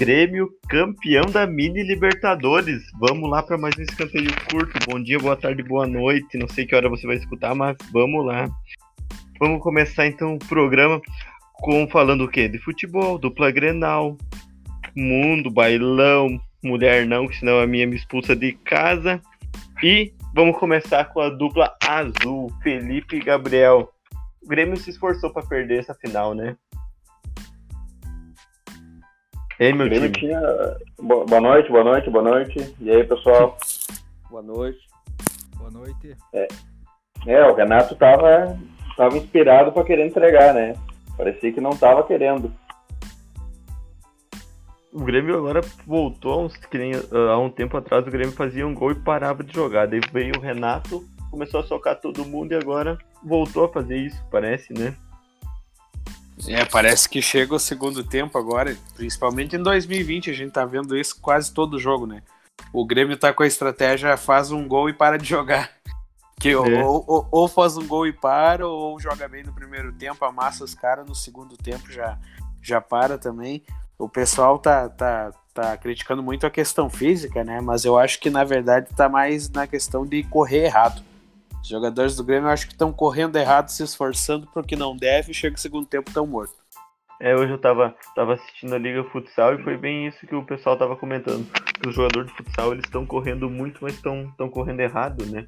Grêmio campeão da Mini Libertadores. Vamos lá para mais um escanteio curto. Bom dia, boa tarde, boa noite. Não sei que hora você vai escutar, mas vamos lá. Vamos começar então o programa com falando o quê? De futebol, dupla Grenal, mundo, bailão, mulher não, que senão a minha me expulsa de casa. E vamos começar com a dupla azul, Felipe e Gabriel. O Grêmio se esforçou para perder essa final, né? Ei, meu time. Tinha... Boa noite, boa noite, boa noite. E aí, pessoal? boa noite. Boa noite. É, é o Renato tava, tava inspirado para querer entregar, né? Parecia que não tava querendo. O Grêmio agora voltou, uns, que nem, uh, há um tempo atrás o Grêmio fazia um gol e parava de jogar. Daí veio o Renato, começou a socar todo mundo e agora voltou a fazer isso, parece, né? É, parece que chega o segundo tempo agora, principalmente em 2020, a gente tá vendo isso quase todo jogo, né? O Grêmio tá com a estratégia faz um gol e para de jogar. Que é. ou, ou, ou, faz um gol e para, ou joga bem no primeiro tempo, amassa os caras, no segundo tempo já, já para também. O pessoal tá, tá, tá criticando muito a questão física, né? Mas eu acho que na verdade tá mais na questão de correr errado. Os jogadores do Grêmio eu acho que estão correndo errado, se esforçando porque não deve e chega o segundo tempo tão morto. É, hoje eu tava, tava assistindo a Liga Futsal e foi bem isso que o pessoal tava comentando. Que os jogadores de futsal eles estão correndo muito, mas estão correndo errado, né?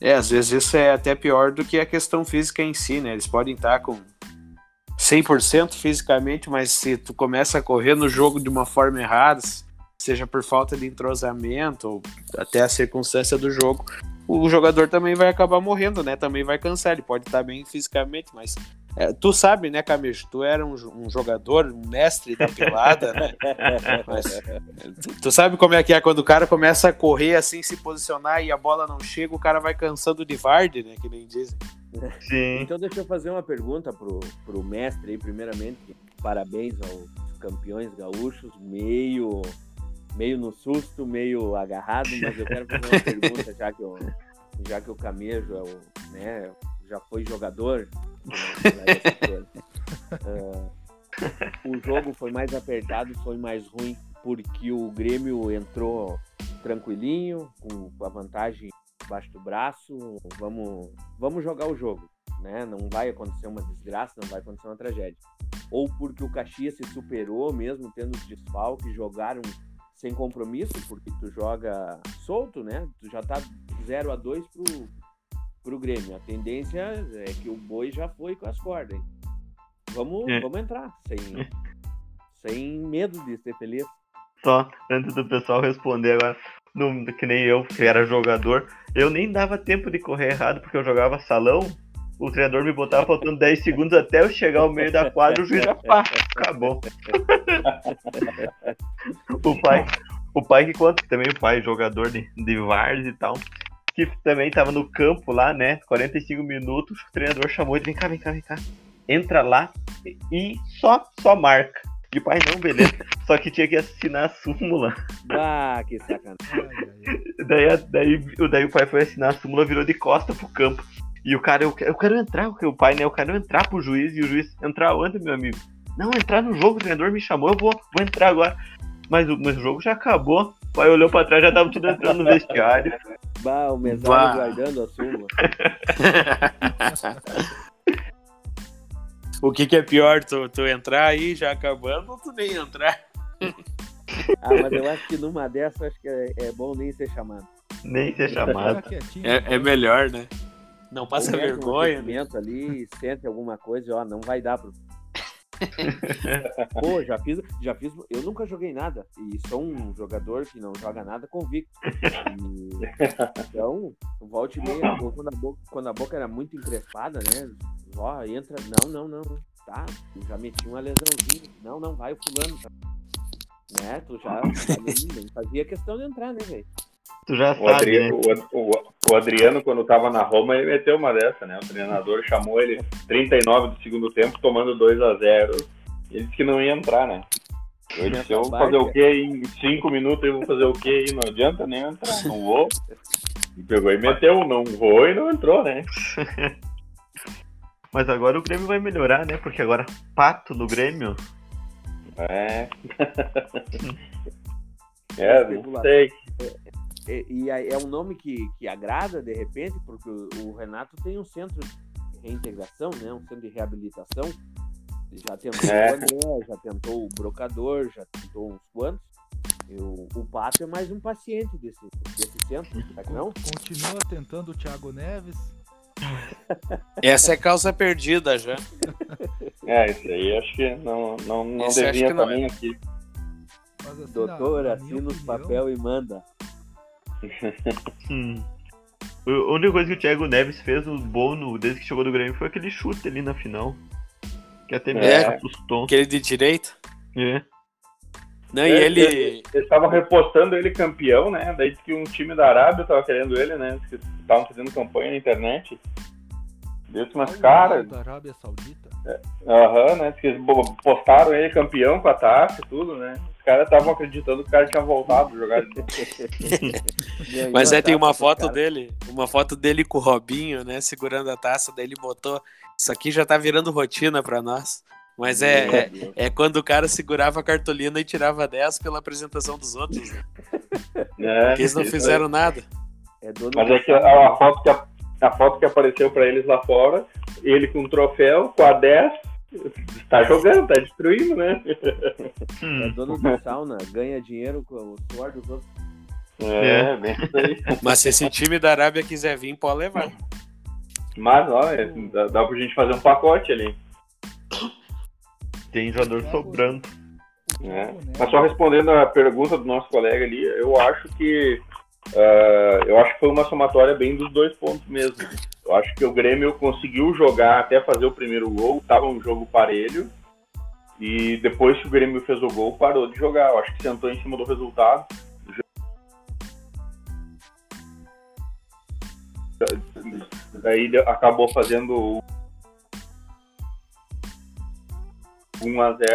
É, às vezes isso é até pior do que a questão física em si, né? Eles podem estar com 100% fisicamente, mas se tu começa a correr no jogo de uma forma errada, seja por falta de entrosamento ou até a circunstância do jogo, o jogador também vai acabar morrendo, né? Também vai cansar. Ele pode estar bem fisicamente, mas é, tu sabe, né, Camijo? Tu era um, um, jogador, um mestre da pelada, né? Mas, tu, tu, sabe como é que é quando o cara começa a correr assim, se posicionar e a bola não chega, o cara vai cansando de varde, né? Que nem dizem. Sim. Então deixa eu fazer uma pergunta pro, pro mestre aí, primeiramente. Parabéns aos campeões gaúchos, meio meio no susto, meio agarrado, mas eu quero fazer uma pergunta, já que, eu, já que o Camejo é o, né, já foi jogador. uh, o jogo foi mais apertado, foi mais ruim, porque o Grêmio entrou tranquilinho, com a vantagem embaixo do braço, vamos, vamos jogar o jogo. Né? Não vai acontecer uma desgraça, não vai acontecer uma tragédia. Ou porque o Caxias se superou, mesmo tendo os desfalques, jogaram sem compromisso, porque tu joga solto, né? Tu já tá 0 a 2 pro, pro Grêmio. A tendência é que o boi já foi com as cordas, hein? Vamos, é. vamos entrar, sem, sem medo de ser feliz. Só, antes do pessoal responder agora, no, que nem eu, que era jogador, eu nem dava tempo de correr errado, porque eu jogava salão, o treinador me botava faltando 10 segundos até eu chegar ao meio da quadra, o juiz já pá, acabou. o pai, o pai que conta, também o pai, jogador de, de Vars e tal, que também tava no campo lá, né? 45 minutos, o treinador chamou ele, vem cá, vem cá, vem cá. Entra lá e só, só marca. E o pai, não, beleza. Só que tinha que assinar a súmula. Ah, que sacanagem. daí, daí, daí o pai foi assinar a súmula, virou de costa pro campo. E o cara, eu, eu quero entrar, o pai, né? Eu quero entrar pro juiz e o juiz entrar onde, meu amigo? Não, entrar no jogo, o treinador me chamou, eu vou, vou entrar agora. Mas o, mas o jogo já acabou. O pai olhou pra trás, já tava tudo entrando no vestiário. Bah, o mesário guardando a súmula. o que, que é pior, tu, tu entrar aí já acabando ou tu nem entrar? ah, mas eu acho que numa dessas acho que é, é bom nem ser chamado. Nem ser chamado. É, é melhor, né? Não passa vergonha. Um ali, sente alguma coisa, ó, não vai dar pro. Pô, já fiz, já fiz. Eu nunca joguei nada. E sou um jogador que não joga nada convicto. E, então, volte e meia, quando a, boca, quando a boca era muito encrespada, né? Ó, entra. Não, não, não. Tá, já meti uma lesãozinha. Não, não, vai o fulano. Tá. Né? Tu já, já fazia questão de entrar, né, velho? Tu já o sabe, Adriano, né? o, o, o, Adriano, quando tava na Roma, ele meteu uma dessa, né? O treinador chamou ele 39 do segundo tempo, tomando 2 a 0 Ele disse que não ia entrar, né? Eu disse, eu vou fazer o quê em 5 minutos? Eu vou fazer o quê aí? Não adianta nem entrar, não vou. E pegou e meteu, não vou e não entrou, né? Mas agora o Grêmio vai melhorar, né? Porque agora Pato no Grêmio É. é, não sei. É, e é um nome que, que agrada de repente, porque o, Renato tem um centro de reintegração, né? um centro de reabilitação. Já tentou é. o André, já tentou o Brocador, já tentou uns quantos. O, o Pato é mais um paciente desse, desse centro, não? Continua tentando o Thiago Neves. Essa é causa perdida já. É, isso aí acho que não, não, não devia também é. aqui. Assim, Doutor, assina os papel e manda. Hum. A única coisa que o Thiago Neves fez no bom no, desde que chegou do Grêmio foi aquele chute ali na final. Que até me é, Aquele de direita? É. Não, é, e ele. Eles estavam repostando ele campeão, né? Daí que um time da Arábia tava querendo ele, né? Estavam fazendo campanha na internet. Desse umas caras. Da Arábia Saudita? É, aham, é, uhum, né? Que postaram ele campeão com a taça e tudo, né? Os caras estavam acreditando que o cara tinha voltado a jogar. Mas é, tem uma foto dele, uma foto dele com o Robinho, né? Segurando a taça, daí ele botou. Isso aqui já tá virando rotina pra nós. Mas é, é, é, quando o cara segurava a cartolina e tirava 10 pela apresentação dos outros. Né? É, Porque eles não fizeram nada. É Mas é que a, a, foto que a, a foto que apareceu para eles lá fora, ele com um troféu, com a 10, tá jogando, tá destruindo, né? É dono da sauna, ganha dinheiro com o suor dos outros. É, é. bem isso aí. Mas se esse time da Arábia quiser vir, pode levar. Mas, ó, é, dá, dá pra gente fazer um pacote ali. Tem jogador sobrando. É. Mas só respondendo a pergunta do nosso colega ali, eu acho que uh, eu acho que foi uma somatória bem dos dois pontos mesmo. Eu acho que o Grêmio conseguiu jogar até fazer o primeiro gol, estava um jogo parelho. E depois que o Grêmio fez o gol, parou de jogar. Eu acho que sentou em cima do resultado. Daí acabou fazendo 1 a 0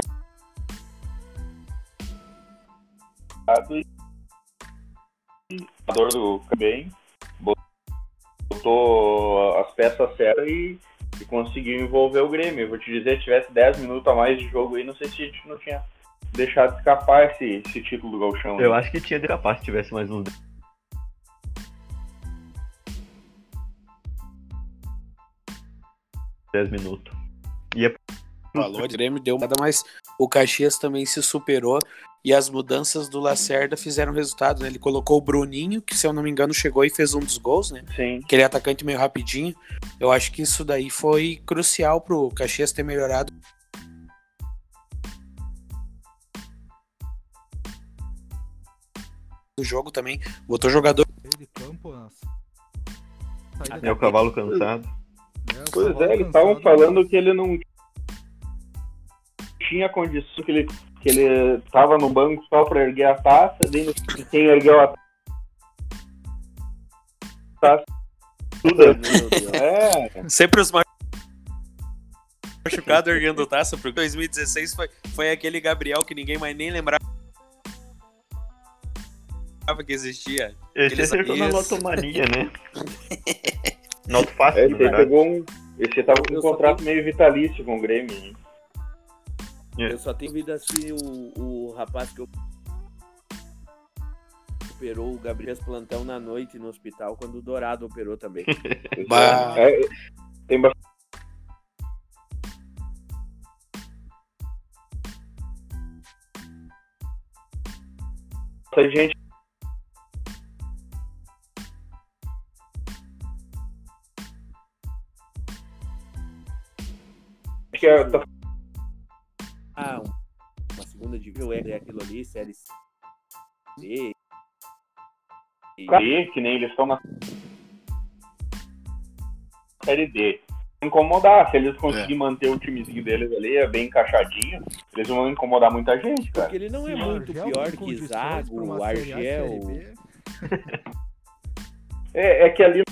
e o do bem botou as peças certas e, e, conseguiu envolver o Grêmio. Eu vou te dizer, se tivesse 10 minutos a mais de jogo aí, não sei se a gente não tinha deixado escapar esse, esse título do Galchão. Eu né? acho que tinha de escapar se tivesse mais uns 10 minutos. Ia valor, o Grêmio deu nada, mas o Caxias também se superou e as mudanças do Lacerda fizeram resultado, né? Ele colocou o Bruninho, que se eu não me engano chegou e fez um dos gols, né? Sim. Aquele atacante meio rapidinho. Eu acho que isso daí foi crucial pro Caxias ter melhorado. O jogo também botou jogador. É o cavalo cansado. Pois é, eles estavam falando que ele não tinha condição, que ele, que ele tava no banco só para erguer a taça, daí quem ergueu a taça. Tudo é. Sempre os machucados erguendo taça, porque 2016 foi, foi aquele Gabriel que ninguém mais nem lembrava que existia. Esse acertou na lotomania, né? Noto fácil, é, esse, pegou um, esse tava com um contrato meio vitalício com o Grêmio. Hein? É. Eu só tenho vida assim o, o rapaz que operou o Gabriel Plantão na noite no hospital quando o Dourado operou também. bah. É, tem bastante. gente que é, tá uma segunda divisão é aquilo ali, série C. E... E, que nem eles estão na série D. Incomodar, se eles conseguirem é. manter o timezinho deles ali, é bem encaixadinho, eles vão incomodar muita gente, cara. Porque ele não é muito pior que Zago, Argel. é, é que ali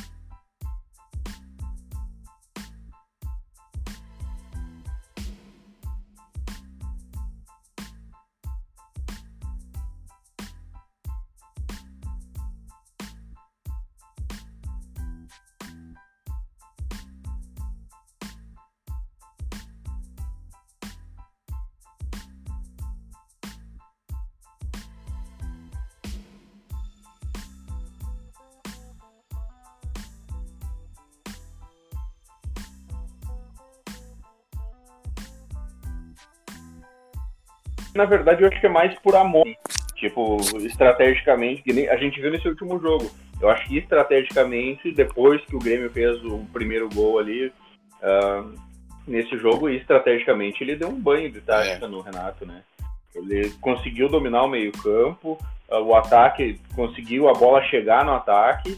na verdade, eu acho que é mais por amor. Tipo, estrategicamente, que nem a gente viu nesse último jogo. Eu acho que estrategicamente, depois que o Grêmio fez o primeiro gol ali uh, nesse jogo, estrategicamente ele deu um banho de tática é. no Renato, né? Ele conseguiu dominar o meio-campo, uh, o ataque conseguiu a bola chegar no ataque.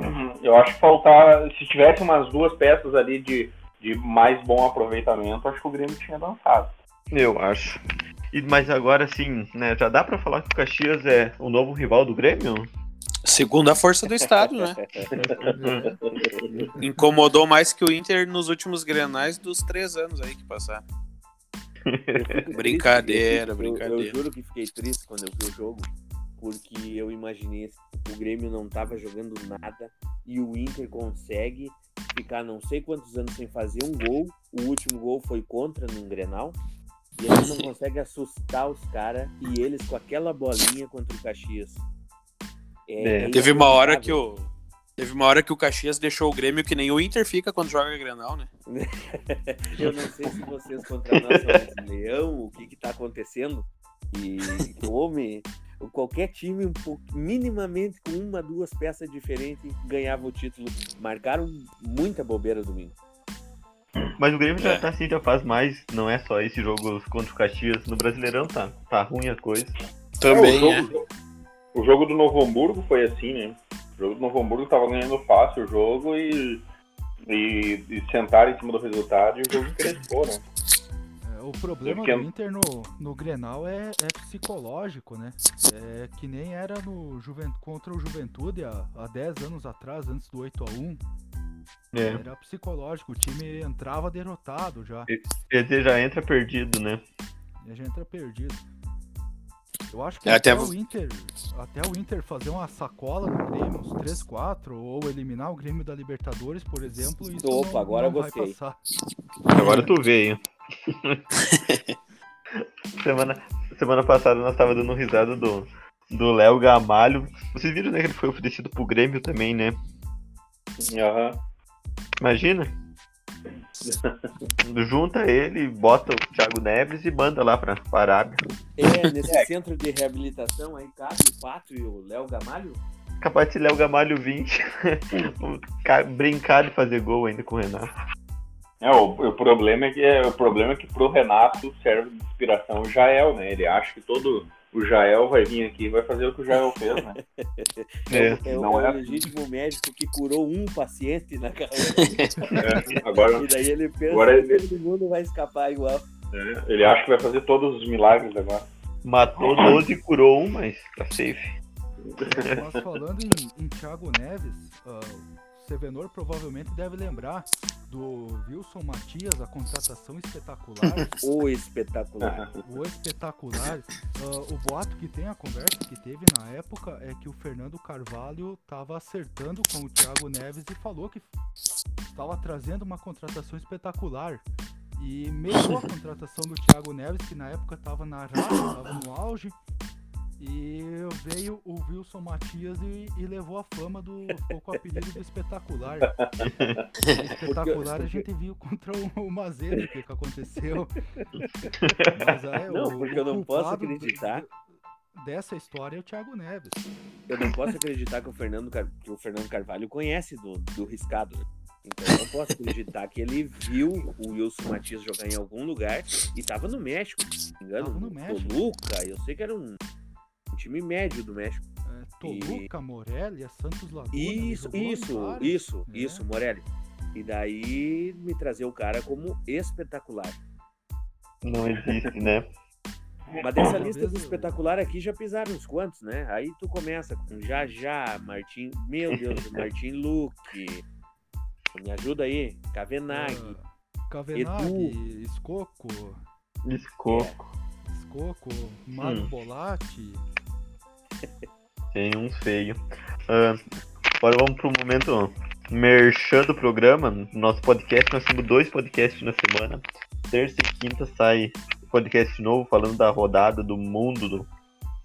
Uhum. Eu acho que faltar, se tivesse umas duas peças ali de, de mais bom aproveitamento, acho que o Grêmio tinha dançado. Eu acho. E, mas agora sim, né? Já dá para falar que o Caxias é o novo rival do Grêmio? Segundo a força do Estado, né? Incomodou mais que o Inter nos últimos grenais dos três anos aí que passaram. brincadeira, eu, brincadeira. Eu, eu, juro que fiquei triste quando eu vi o jogo, porque eu imaginei que o Grêmio não tava jogando nada e o Inter consegue ficar não sei quantos anos sem fazer um gol. O último gol foi contra num Grenal. E gente não consegue assustar os caras e eles com aquela bolinha contra o Caxias. É, é, teve uma hora que o. Teve uma hora que o Caxias deixou o Grêmio que nem o Inter fica quando joga Grenal, né? Eu não sei se vocês contra nós são leão, o que que tá acontecendo. E homem, qualquer time um pouco, minimamente com uma, duas peças diferentes ganhava o título. Marcaram muita bobeira domingo. Mas o Grêmio já é. tá assim, já faz mais. Não é só esse jogo contra o Caxias. No Brasileirão tá, tá ruim a coisa. Também, é, o, jogo, é. o jogo do Novo Hamburgo foi assim, né? O jogo do Novo Hamburgo tava ganhando fácil o jogo e, e, e sentaram em cima do resultado e o jogo cresceu, né? É, o problema do Inter no, no Grenal é, é, psicológico, né? É que nem era no Juvent... contra o Juventude há, há 10 anos atrás, antes do 8 a 1 é. Era psicológico, o time entrava derrotado já. Ele já entra perdido, né? Ele já entra perdido. Eu acho que é, até, até, o Inter, até o Inter fazer uma sacola no Grêmio, uns 3, 4, ou eliminar o Grêmio da Libertadores, por exemplo, isso Opa, não, agora não vai passar. Agora tu veio. semana, semana passada nós tava dando risada do do Léo Gamalho. Vocês viram, né, que ele foi oferecido pro Grêmio também, né? Aham. Uhum. Imagina. Junta ele, bota o Thiago Neves e manda lá pra, pra Arábia. É, nesse é. centro de reabilitação aí cabe o Pato e o Léo Gamalho? Capaz de Léo Gamalho 20 brincar de fazer gol ainda com o Renato. É, o, o, problema é que é, o problema é que pro Renato serve de inspiração o Jael, né? Ele acha que todo o Jael vai vir aqui e vai fazer o que o Jael fez, né? É, é, não é, é o legítimo médico que curou um paciente na carreira. É, agora, e daí ele pensa agora que ele... todo mundo vai escapar igual. É, ele acha que vai fazer todos os milagres agora. Matou 12 e curou um, mas tá safe. Mas falando em, em Thiago Neves, uh, Sevenor provavelmente deve lembrar do Wilson Matias, a contratação espetacular. o espetacular. o espetacular. Uh, o boato que tem, a conversa que teve na época é que o Fernando Carvalho estava acertando com o Thiago Neves e falou que estava trazendo uma contratação espetacular. E mesmo a contratação do Thiago Neves, que na época estava na raça, estava no auge, e veio o Wilson Matias e, e levou a fama do. Ficou com o apelido do espetacular. espetacular a gente viu contra o, o Mazedo o que, que aconteceu. Mas, é, não, o, porque eu não posso acreditar. Dessa história é o Thiago Neves. Eu não posso acreditar que o Fernando, que o Fernando Carvalho conhece do, do riscado. Então eu não posso acreditar que ele viu o Wilson Matias jogar em algum lugar e estava no México, se não me engano, no, no México. Toluca, eu sei que era um time médio do México. É, Toluca, e... Morelia, Santos Laguna. Isso, isso, isso, é. isso, Morelia. E daí me trazer o cara como espetacular. Não existe, né? Mas dessa lista do espetacular aqui já pisaram uns quantos, né? Aí tu começa com Já Martin, meu Deus, Martin Luque. Me ajuda aí, Kavenag. Uh, Kavenag, Edu. Escoco. Escoco. É. Escoco, Mário hum. Bolatti. Tem um feio. Uh, agora vamos pro momento merchan do programa. Nosso podcast, nós temos dois podcasts na semana. Terça e quinta sai podcast novo falando da rodada do mundo. Do...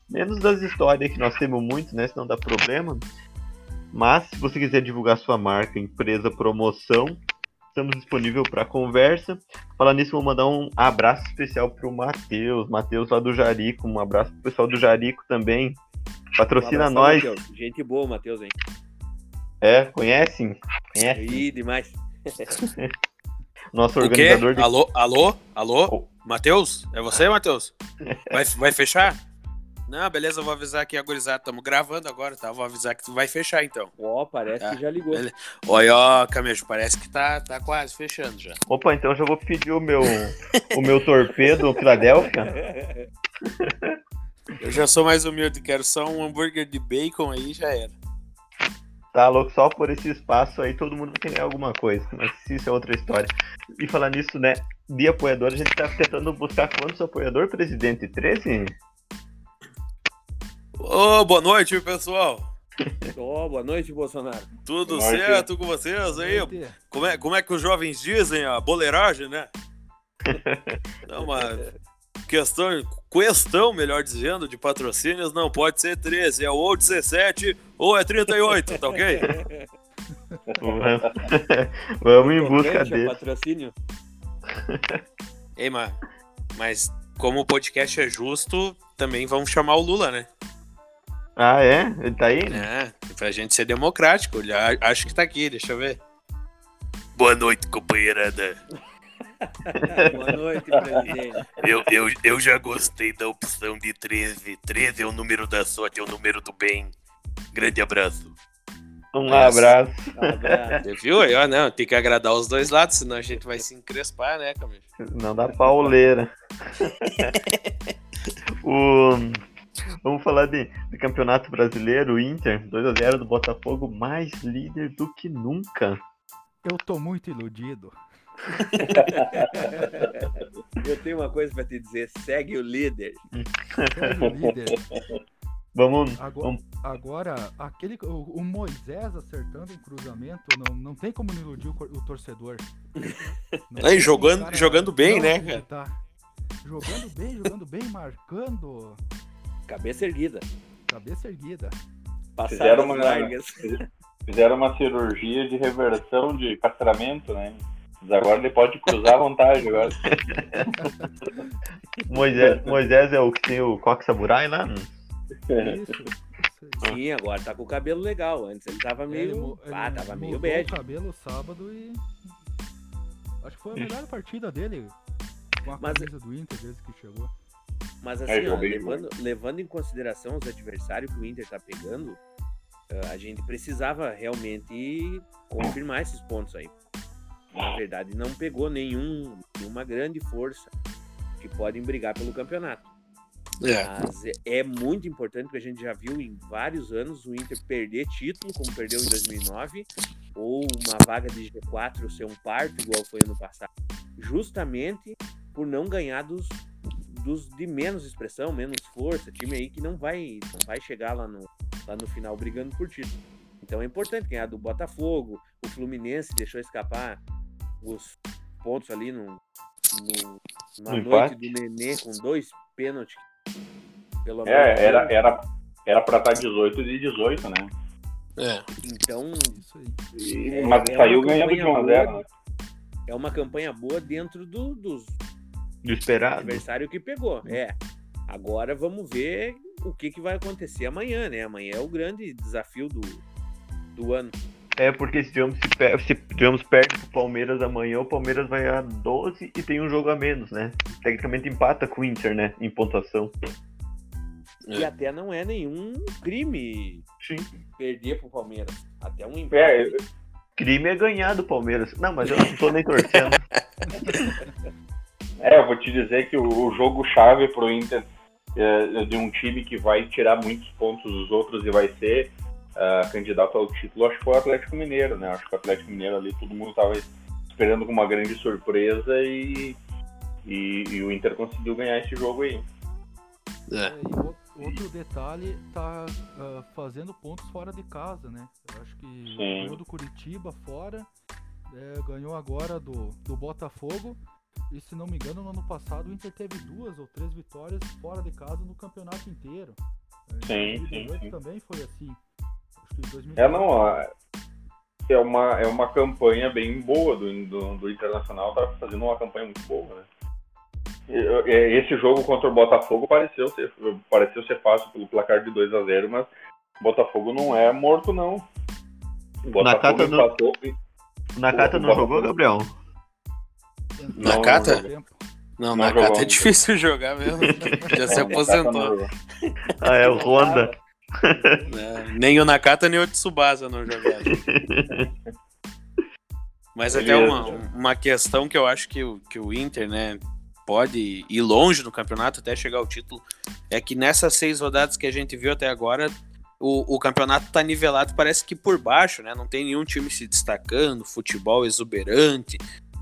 Menos das histórias que nós temos muito, né? Senão dá problema. Mas se você quiser divulgar sua marca, empresa, promoção, estamos disponíveis para conversa. Falar nisso, vou mandar um abraço especial pro Matheus, Matheus lá do Jarico, um abraço pro pessoal do Jarico também. Patrocina Um nós. Gente boa, Matheus, hein? É, conhecem? Conhece? Ih, demais. Nosso O quê? organizador de Alô, alô, alô? Oh. Matheus? É você, Matheus? Vai, vai fechar? Não, beleza, eu vou avisar aqui a gurizada. Estamos gravando agora, tá? Vou avisar que tu vai fechar então. Ó, parece Ah, que já ligou. ele- Olha, ó, Camejo, parece que tá, tá quase fechando já. Opa, então já vou pedir o meu, o meu torpedo Filadélfia. Eu já sou mais humilde, quero só um hambúrguer de bacon aí já era. Tá louco, só por esse espaço aí todo mundo vai ganhar alguma coisa. Mas isso é outra história. E falar nisso, né? De apoiador, a gente tá tentando buscar quantos apoiador, presidente? 13? Ô, boa noite, pessoal. Ó, boa noite, Bolsonaro. Tudo Boa noite. certo com vocês aí? Como é, como é que os jovens dizem? A boleiragem, né? Não, mas questão, questão, melhor dizendo, de patrocínios não pode ser 13, é ou 17 ou é 38, tá ok? Vamos em busca ao dele. patrocínio. Ei, mas, mas como o podcast é justo, também vamos chamar o Lula, né? Ah, é? Ele tá aí? É, pra gente ser democrático. Acho que tá aqui, deixa eu ver. Boa noite, companheirada. Boa noite, presidente. Eu, eu, eu já gostei da opção de 13. 13 é o número da sorte, é o número do bem. Grande abraço. Um abraço. Um abraço. Você viu aí, ó? Não, tem que agradar os dois lados, senão a gente vai se encrespar, né, Camilo? Não dá pauleira. o... Vamos falar de, de campeonato brasileiro, o Inter, 2x0 do Botafogo, mais líder do que nunca. Eu tô muito iludido. Eu tenho uma coisa pra te dizer. Segue o líder. Sério, líder. Vamos. Agora, Vamos- agora aquele, o, o Moisés acertando um cruzamento, não, não tem como não iludir o, o torcedor. Não Aí, jogando- o jogando bem, não né. Jogando bem, jogando bem, marcando. Cabeça erguida. Cabeça erguida. Fizeram uma- largas. Fizeram uma cirurgia de reversão de castramento, né? Mas agora ele pode cruzar à vontade agora. Moisés, Moisés é o que tem o coque samurai lá? Isso aí. Sim, agora tá com o cabelo legal. Antes ele tava meio. ele ah, tava meio bad. o cabelo sábado e. Acho que foi a melhor partida dele com a Mas- camisa do Inter desde que chegou. Mas É, assim, ó, levando, levando em consideração os adversários que o Inter tá pegando, eh, a gente precisava realmente confirmar esses pontos aí. Na verdade, não pegou nenhum, nenhuma grande força que podem brigar pelo campeonato. É. Mas é- muito importante, porque a gente já viu em vários anos o Inter perder título, como perdeu em 2009, ou uma vaga de G4 ser um parto, igual foi ano passado, justamente por não ganhar dos, dos de menos expressão, menos força, time aí que não vai, não vai chegar lá no, lá no final brigando por título. Então é importante ganhar do Botafogo, o Fluminense deixou escapar os pontos ali no, no- na No noite empate. do Nenê com dois pênaltis. Pelo É, era, era, era pra estar 18 de 18, né? É. Então, Isso aí. E- É, mas é saiu ganhando de campanha 1 a 0 boa. né? é uma campanha boa dentro do, dos Do esperado. adversários que pegou. É. Agora vamos ver o que, que vai acontecer amanhã, né? Amanhã é o grande desafio do, do ano. É porque se digamos, se, per- se digamos perde pro Palmeiras amanhã, o Palmeiras vai a 12 e tem um jogo a menos, né? Tecnicamente empata com o Inter, né? Em pontuação. E até não é nenhum crime Sim. perder pro Palmeiras. Até um empate. É, eu- Crime é ganhar do Palmeiras. Não, mas eu não tô nem torcendo. É, eu vou te dizer que o, o jogo chave pro Inter é, de um time que vai tirar muitos pontos dos outros e vai ser ah, candidato ao título, acho que foi o Atlético Mineiro, né? Acho que o Atlético Mineiro ali todo mundo tava esperando com uma grande surpresa e, e, e o Inter conseguiu ganhar esse jogo aí. É. É, e o- outro detalhe, tá ah, fazendo pontos fora de casa, né? Eu acho que ganhou do Curitiba fora, é, ganhou agora do, do Botafogo. E se não me engano, no ano passado o Inter teve duas ou três vitórias fora de casa no campeonato inteiro. É, Sim, Em sim, 2018 sim. também foi assim. Acho que em 2018 É, não, é uma, é uma campanha bem boa do, do, do Internacional, tá fazendo uma campanha muito boa, né? Esse jogo contra o Botafogo pareceu ser, pareceu ser fácil pelo placar de 2 a 0 mas o Botafogo não é morto, não. O Botafogo Nakata empatou. Não... Nakata não jogou, Gabriel? Nakata? Não, não, Nakata é difícil jogar mesmo. Já se aposentou. ah, é o Honda. É, nem o Nakata nem o Tsubasa não jogaram. Mas até uma, uma questão que eu acho que o, que o Inter, né, pode ir longe no campeonato até chegar ao título, é que nessas seis rodadas que a gente viu até agora, o, o campeonato está nivelado, parece que por baixo, né? Não tem nenhum time se destacando, futebol exuberante.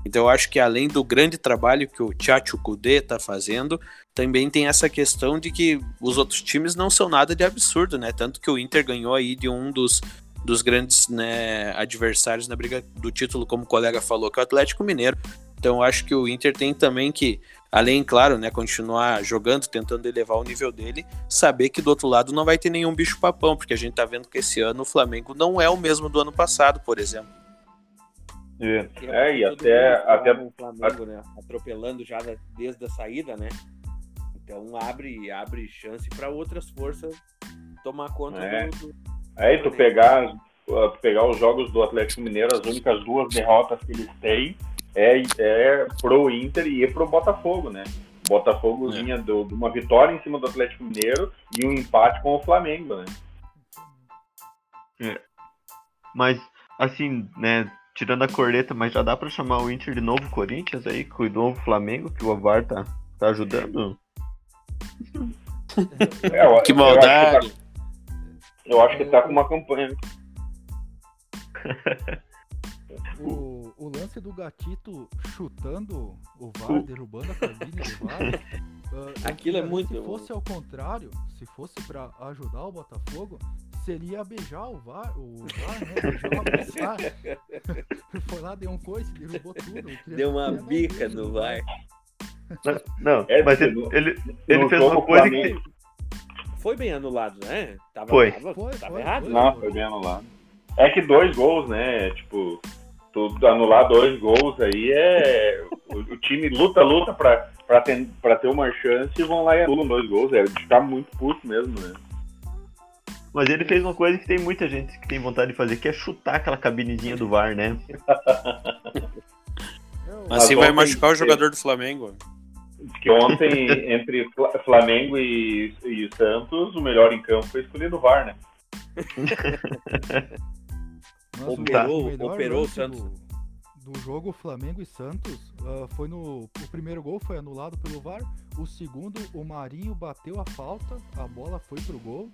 Então eu acho que além do grande trabalho que o Tchatcho Kudê está fazendo, também tem essa questão de que os outros times não são nada de absurdo, né? Tanto que o Inter ganhou aí de um dos, dos grandes né, adversários na briga do título, como o colega falou, que é o Atlético Mineiro. Então eu acho que o Inter tem também que Além, claro, né, continuar jogando, tentando elevar o nível dele, saber que do outro lado não vai ter nenhum bicho papão, porque a gente tá vendo que esse ano o Flamengo não é o mesmo do ano passado, por exemplo. É, é e até, até o Flamengo, né, atropelando já desde a saída, né? Então abre abre chance para outras forças tomar conta é. do, do... É, e tu pegar, pegar os jogos do Atlético Mineiro, as únicas duas derrotas que eles têm é, é pro Inter e pro Botafogo, né? O Botafogo é. vinha do, de uma vitória em cima do Atlético Mineiro e um empate com o Flamengo, né? É. Mas, assim, né, tirando a corneta, mas já dá para chamar o Inter de novo Corinthians aí, com o novo Flamengo, que o Avar tá, tá ajudando? É, eu, que maldade! Eu acho que tá, eu acho que tá com uma campanha. o, o lance do gatito chutando o VAR, derrubando a cabine do VAR. Uh, Aquilo é muito. Se fosse ao contrário, se fosse para ajudar o Botafogo, seria beijar o VAR, o VAR, né? Beijar o. Foi lá, deu um coice, derrubou tudo. Deu uma bica no VAR. Não, é, mas ele, ele, ele fez uma coisa que. Foi bem anulado, né? Tava, foi. Tava, foi, tava foi, errado. foi. Não, foi bem anulado. É que dois gols, né? Tipo, tu anular dois gols aí é. O, o time luta, luta pra, pra, ter, pra ter uma chance e vão lá e anulam dois gols. É de ficar muito puto mesmo, né? Mas ele fez uma coisa que tem muita gente que tem vontade de fazer, que é chutar aquela cabinezinha do VAR, né? assim vai machucar o jogador do Flamengo. Que ontem, entre Flamengo e, e Santos, o melhor em campo foi escolhido o VAR, né? Mas Operou- o melhor operou o Santos. Do, do jogo Flamengo e Santos ah, foi no. O primeiro gol foi anulado pelo VAR. O segundo, o Marinho bateu a falta, a bola foi pro gol.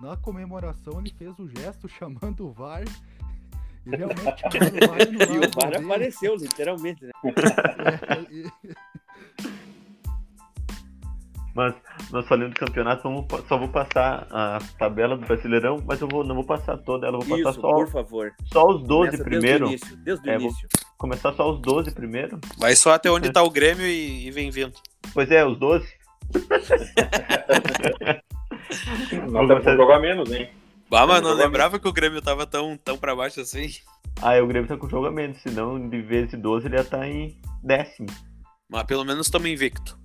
Na comemoração ele fez o gesto chamando o VAR. E realmente chamaram o VAR e E o VAR apareceu, literalmente, né? É, e- Mas nós falando do campeonato, só vou passar a tabela do Brasileirão, mas eu vou, não vou passar toda ela, vou passar Isso, só, por favor. só os 12 Começa primeiro. Desde o início. Desde o É, início. Começar só os 12 primeiro. Vai só até onde tá o Grêmio e, e vem vindo. Pois é, os 12. Nós temos que jogar menos, hein? Ah, mas não lembrava que o Grêmio tava tão, tão pra baixo assim. Ah, o Grêmio tá com jogo a menos, senão de vez de 12 ele ia estar em décimo. Mas pelo menos estamos invicto.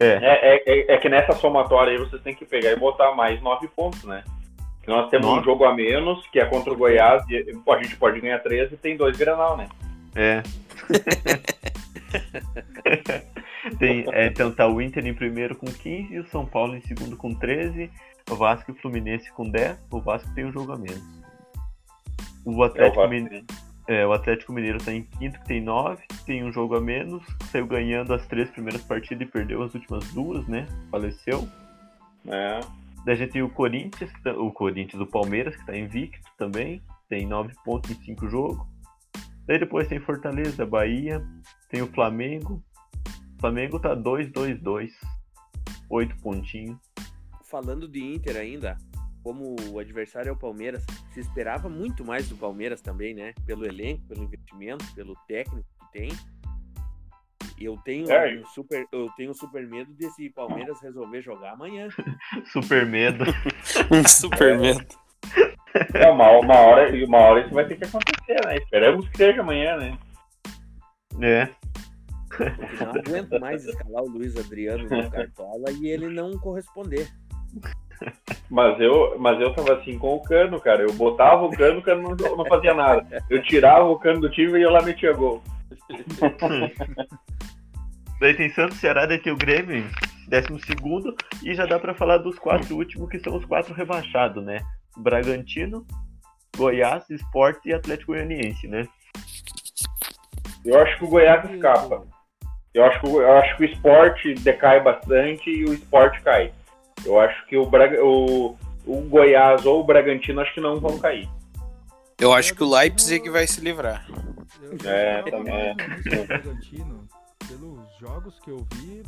É, É, é, é- é que nessa somatória aí vocês têm que pegar e botar mais nove pontos, né? Que nós temos um Nove? jogo a menos, que é contra o Goiás, e pô, a gente pode ganhar 13 e tem dois Granal, né? é. Tem, é, então tá o Inter em primeiro com 15, o São Paulo em segundo com 13, o Vasco e o Fluminense com 10, o Vasco tem um jogo a menos. O É o Atlético, Mineiro, é, o Atlético Mineiro tá em quinto, que tem 9, tem um jogo a menos, saiu ganhando as três primeiras partidas e perdeu as últimas duas, né? Faleceu. É. Daí a gente tem o Corinthians, tá- o Corinthians, o Palmeiras, que tá invicto também, tem 9 pontos em 5 jogos. Daí depois tem Fortaleza, Bahia, tem o Flamengo. Flamengo tá 2-2-2, 8 pontinhos. Falando de Inter ainda, como o adversário é o Palmeiras, se esperava muito mais do Palmeiras também, né? Pelo elenco, pelo investimento, pelo técnico que tem. Eu tenho É. um super, eu tenho um super medo desse Palmeiras resolver jogar amanhã. Super medo. Um super medo. É, uma, uma, hora, uma hora isso vai ter que acontecer, né? Esperamos que seja amanhã, né? É. Não aguento mais escalar o Luiz Adriano no Cartola e ele não corresponder. Mas eu, mas eu tava assim com o cano, cara. Eu botava o cano, o cano não, não fazia nada. Eu tirava o cano do time e eu lá metia gol. Daí tem Santos, Ceará, daí tem o Grêmio, décimo segundo, e já dá pra falar dos quatro últimos, que são os quatro rebaixados, né? Bragantino, Goiás, Sport e Atlético Goianiense, né? Eu acho que o Goiás escapa. Eu acho que, eu acho que o esporte decai bastante e o esporte cai. Eu acho que o, Braga, o, o Goiás ou o Bragantino acho que não vão cair. Eu acho que o Leipzig vai se livrar. É, também é. mais do Bragantino, pelos jogos que eu vi,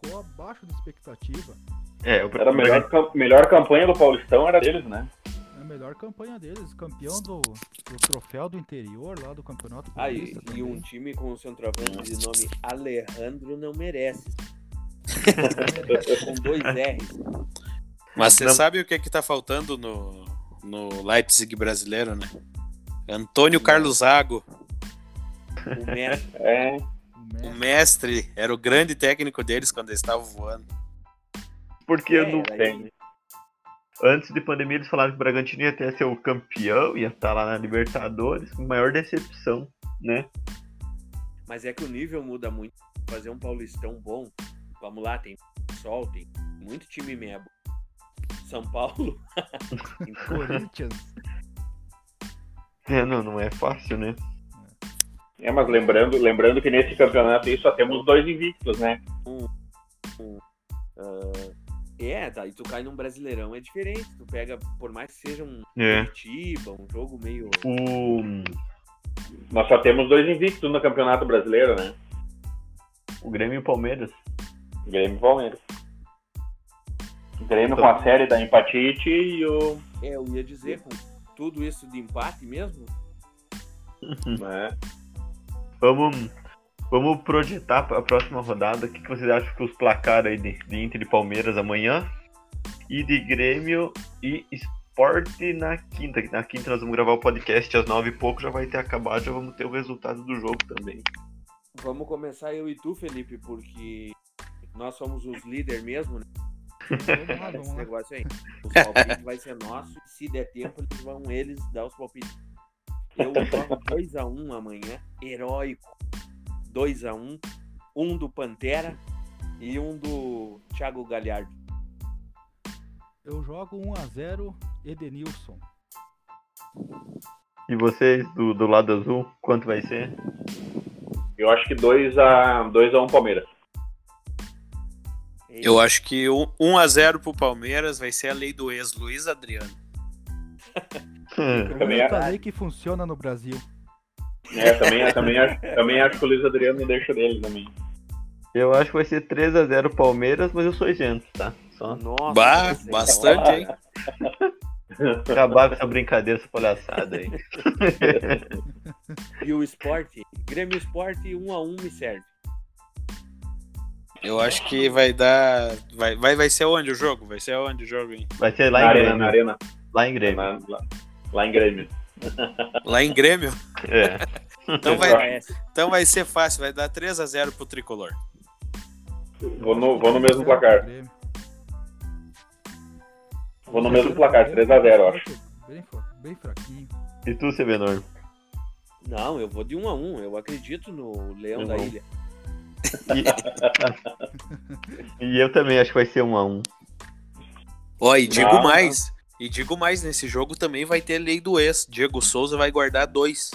ficou abaixo da expectativa. É, o Era a melhor, melhor campanha do Paulistão era deles, né? Melhor campanha deles, campeão do, do troféu do interior lá do Campeonato Ah, e, e um time com um centroavante de nome Alejandro não merece. com dois R's. Mas você Não. sabe o que é que tá faltando no, no Leipzig brasileiro, né? Antônio Carlos Zago, O mestre. É, O o mestre, era o grande técnico deles quando eles estavam voando. Porque É, no- daí- tem. Antes de pandemia eles falaram que o Bragantino ia até ser o campeão, ia estar lá na Libertadores, maior decepção, né? Mas é que o nível muda muito. Fazer um paulistão bom, vamos lá, tem Sol, tem muito time mebo. São Paulo. Corinthians. É, não, não é fácil, né? É, mas lembrando, lembrando que nesse campeonato aí só temos dois invictos, né? ah, é, tá, e tu cai num brasileirão é diferente. Tu pega, por mais que seja um É. Curitiba, um jogo meio. O, Nós só temos dois invictos no Campeonato Brasileiro, né? o Grêmio e o Palmeiras. Grêmio e Palmeiras. Grêmio com a série da empatite e o. É, eu ia dizer, com tudo isso de empate mesmo, né? Vamos, vamos projetar para a próxima rodada. O que, que vocês acham que os placares aí de, de Inter e Palmeiras amanhã? E de Grêmio e Esporte na quinta. Na quinta nós vamos gravar o podcast às nove e pouco, já vai ter acabado, já vamos ter o resultado do jogo também. Vamos começar eu e tu, Felipe, porque nós somos os líderes mesmo, né? Esse negócio aí. Os palpites vai ser nosso. Se der tempo, eles vão eles dar os palpites. Eu jogo 2x1 amanhã, heróico. 2x1. Um do Pantera e um do Thiago Galhardo. Eu jogo 1x0 Edenilson. E vocês do, do lado azul, quanto vai ser? Eu acho que 2x1 dois a um Palmeiras. Eu acho que um 1x0 pro Palmeiras vai ser a lei do ex, Luiz Adriano. Única é. lei que funciona no Brasil. É, também, também, acho, também acho que o Luiz Adriano não deixa dele também. Eu acho que vai ser 3x0 Palmeiras, mas eu sou isento, tá? Só Nossa, Bah, você- bastante, hein? acabar com essa brincadeira, essa palhaçada aí. E o esporte? Grêmio Esporte 1x1 me serve. Eu acho que vai dar. Vai, vai, vai ser onde o jogo? Vai ser onde o jogo, hein? Vai ser lá na em arena, Grêmio. na arena. Lá em Grêmio. Na- lá, lá em Grêmio. Lá em Grêmio? É. Então vai, então vai ser fácil, vai dar 3x0 pro tricolor. Vou no, vou no mesmo placar. Vou no mesmo placar, 3x0, eu acho. Bem, fra- bem fraquinho. E tu, Sevenor? Não, eu vou de 1x1. Eu acredito no Leão da. Ilha. E... e eu também acho que vai ser 1x1. Ó, e digo Não. mais. E digo mais, nesse jogo também vai ter lei do ex. Diego Souza vai guardar dois.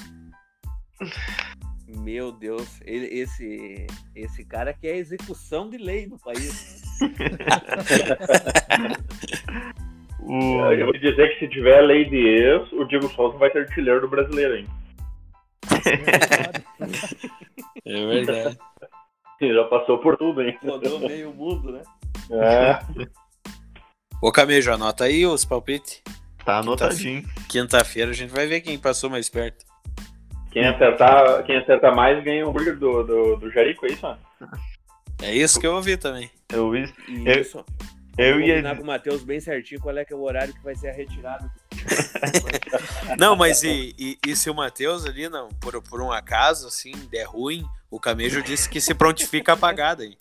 Meu Deus, ele- esse, esse cara quer a execução de lei no país. O... Eu vou dizer que se tiver lei de ex, o Diego Souza vai ser artilheiro do brasileiro, hein? É verdade. Ele já passou por tudo, hein? Rodou meio mundo, né? É. Ô Camejo, anota aí os palpites. Tá anotadinho. Quinta-feira a gente vai ver quem passou mais perto. Quem acertar, quem acertar mais ganha o hambúrguer do, do, do Jerico, é isso? mano? É isso que eu ouvi também. Eu, vi- E Eu- isso, eu vou ia. combinar com o Matheus bem certinho qual é que é o horário que vai ser a retirada. Não, mas e, e, e se o Matheus ali, não, por, por um acaso, assim, der ruim, o Camejo disse que se prontifica a pagada aí.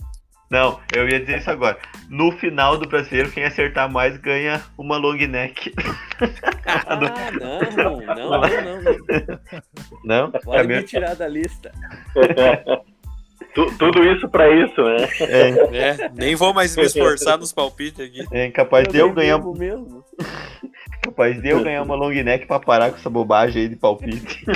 Não, eu ia dizer isso agora. No final do brasileiro, quem acertar mais ganha uma long neck. Ah, não, não, não, não, não. Não? Pode Camejo- me tirar da lista. Tu- tudo isso pra isso, né? É, É, nem vou mais me esforçar nos palpites aqui. é capaz de eu ganhar, mesmo. capaz de eu ganhar uma long neck pra parar com essa bobagem aí de palpite.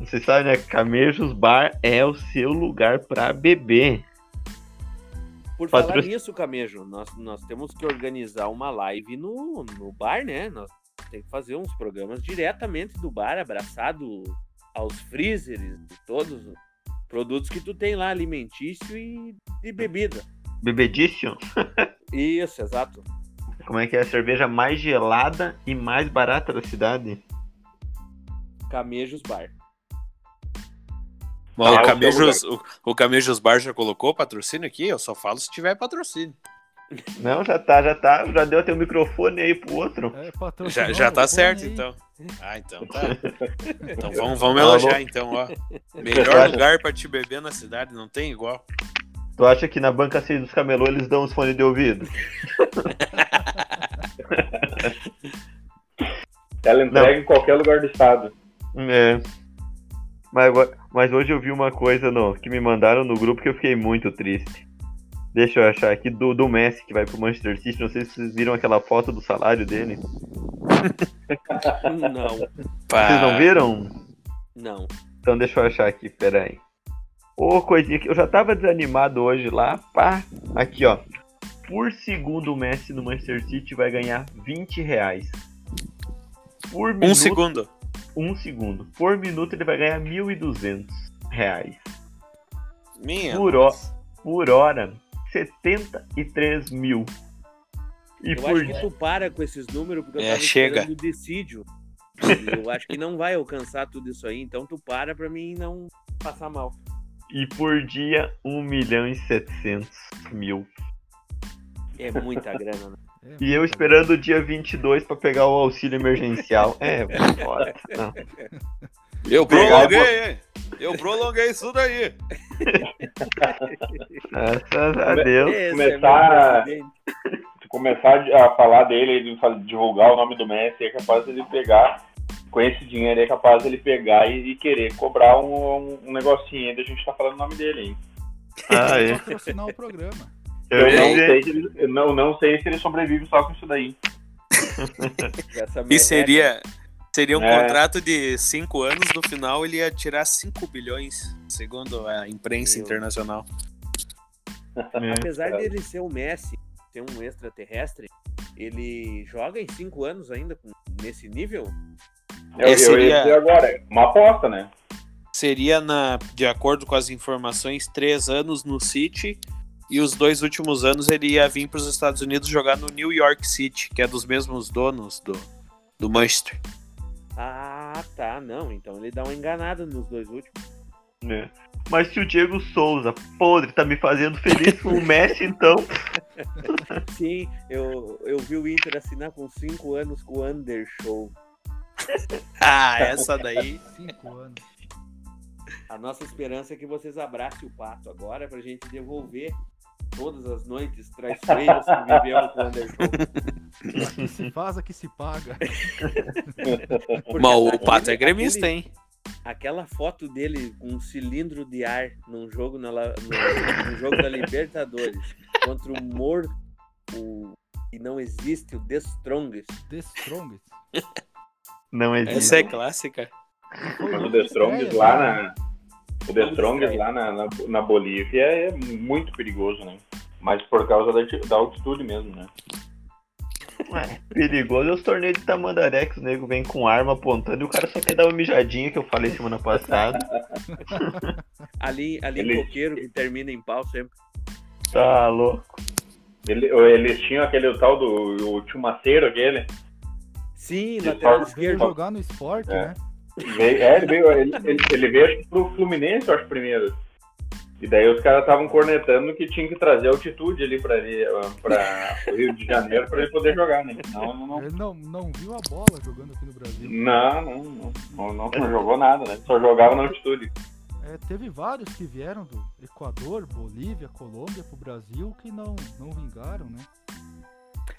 Você sabe, né? Camejos Bar é o seu lugar pra beber. Por Patro- falar nisso, Camejo, nós, nós temos que organizar uma live no, no bar, né? Nós temos que fazer uns programas diretamente do bar, abraçado aos freezers, de todos os produtos que tu tem lá, alimentício e de bebida. Bebedício? Isso, exato. Como é que é a cerveja mais gelada e mais barata da cidade? Camejos Bar. Bom, Ah, o, Camejos, o, o Camejos Bar já colocou patrocínio aqui? Eu só falo se tiver patrocínio. Não, já tá, já tá. Já deu até o microfone aí pro outro. É, Já, já tá certo, aí. então. Ah, então tá. Então vamos, vamos elogiar, então, ó. Melhor lugar pra te beber na cidade, não tem igual. Tu acha que na banca 6 dos camelô eles dão os fones de ouvido? Ela entrega em qualquer lugar do estado. É. Mas, mas hoje eu vi uma coisa no, que me mandaram no grupo que eu fiquei muito triste. Deixa eu achar aqui do, do Messi que vai pro Manchester City. Não sei se vocês viram aquela foto do salário dele. Não, Vocês não viram? não. Então deixa eu achar aqui, peraí. Ô, coisinha que eu já tava desanimado hoje lá, pá. Aqui, ó. Por segundo o Messi no Manchester City vai ganhar 20 reais. Por Um minuto, segundo. Um segundo. Por minuto ele vai ganhar 1.200 reais. Minha. Por, ho por hora, 73 mil. E Eu por acho que tu para com esses números porque eu É, tava chega. esperando o decídio. Eu acho que não vai alcançar tudo isso aí, então tu para pra mim não passar mal. E por dia, 1 milhão e 700 mil. É muita grana, né? É, E eu esperando o dia 22 pra pegar o auxílio emergencial. É, foda. Não. Eu prolonguei, eu prolonguei isso daí. Graças a Deus. Esse começar- é começar a falar dele, e divulgar o nome do Messi, é capaz dele pegar, com esse dinheiro, é capaz dele pegar e, e querer cobrar um, um, um negocinho ainda. A gente tá falando o nome dele, hein? Ah, é. patrocinar o programa. Eu Eu não, sei se ele, eu não, não sei se ele sobrevive só com isso daí. E merreca. seria, seria um É. contrato de 5 anos, no final ele ia tirar 5 bilhões, segundo a imprensa Meu. internacional. É. Apesar de ele ser o Messi, ser um extraterrestre, ele joga em cinco anos ainda nesse nível? Eu, É, eu seria- ia dizer agora, é uma aposta, né? Seria, na, de acordo com as informações, 3 anos no City e os dois últimos anos ele ia vir para os Estados Unidos jogar no New York City, que é dos mesmos donos do, do Manchester. Ah, tá, não. Então ele dá uma enganada nos dois últimos. É. Mas se o Diego Souza, podre, tá me fazendo feliz com o Messi, então. Sim, eu, eu vi o Inter assinar com cinco anos com o Undershow. Ah, essa daí. Cinco anos. A nossa esperança é que vocês abracem o pato agora pra gente devolver todas as noites traiçoeiras que vivemos com o. Aqui se faz, aqui se paga. Mas o Pato é gremista, aquele- hein? Aquela foto dele com um cilindro de ar num jogo, na, no, num jogo da Libertadores contra o morto o, e não existe o The Strongest. The Strongest. Não existe. Essa é clássica. Mas o The Strongest lá né? na. O The Strongest lá na, na, na Bolívia é muito perigoso, né? Mas por causa da, da altitude mesmo, né? Ué, perigoso é os torneios de Tamandaré que os nego vem com arma apontando e o cara só quer dar uma mijadinha que eu falei semana passada. Ali, ali Ele- em coqueiro que termina em pau sempre. Tá louco. Ele- eles tinham aquele tal do o Chumaceiro, aquele. Sim, lateral esquerdo. jogar no esporte, É. né? Veio, é, ele veio, ele, ele, ele veio acho que pro Fluminense, eu acho, primeiro. E daí os caras estavam cornetando que tinha que trazer altitude ali para o Rio de Janeiro para ele poder jogar, né? Não, não, não. Ele não, não viu a bola jogando aqui no Brasil. Não, não, não, não, não, não jogou nada, né? Só jogava na altitude. É, teve vários que vieram do Equador, Bolívia, Colômbia pro Brasil que não, não vingaram, né?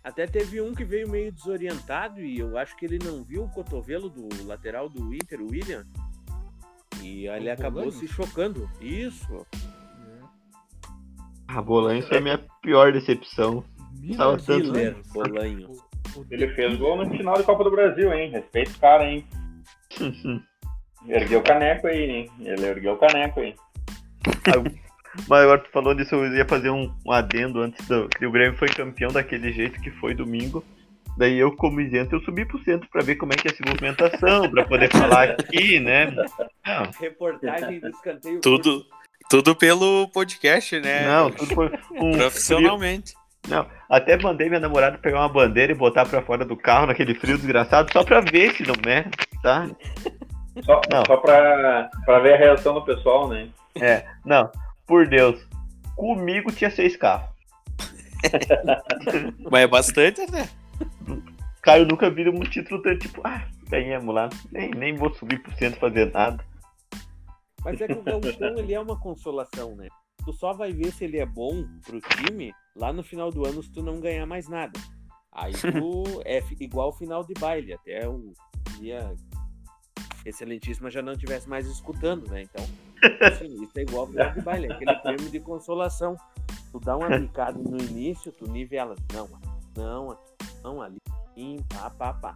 Até teve um que veio meio desorientado e eu acho que ele não viu o cotovelo do lateral do Inter, o William. E ele acabou se chocando. Isso. A Bolanho foi a minha pior decepção. Tava tanto... Bolanho. Ele fez gol no final da Copa do Brasil, hein? Respeita o cara, hein? ergueu o caneco aí, hein? Ele ergueu o caneco aí. Mas agora tu falou disso, eu ia fazer um, um adendo antes do. Que o Grêmio foi campeão daquele jeito que foi domingo. Daí eu, como isento, eu subi pro centro para ver como é que é essa movimentação, para poder falar aqui, né? Não. Reportagem do escanteio. Tudo, tudo pelo podcast, né? Não, tudo foi um profissionalmente. Frio. Não, até mandei minha namorada pegar uma bandeira e botar para fora do carro naquele frio desgraçado, só para ver se não é, tá? Só, não. só pra, pra ver a reação do pessoal, né? É, não, por Deus, comigo tinha seis carros. Mas é bastante, né? Cara, eu nunca vi um título tão tipo, ah, ganhamos lá, nem, nem vou subir por cento fazer nada. Mas é que o Gauchão, ele é uma consolação, né? Tu só vai ver se ele é bom pro time lá no final do ano se tu não ganhar mais nada. Aí tu é igual final de baile, até o dia excelentíssima já não estivesse mais escutando, né? Então, assim, isso é igual final de baile, aquele prêmio de consolação. Tu dá uma picada no início, tu nivela. Não, não, não, ali, pá, pá, pá.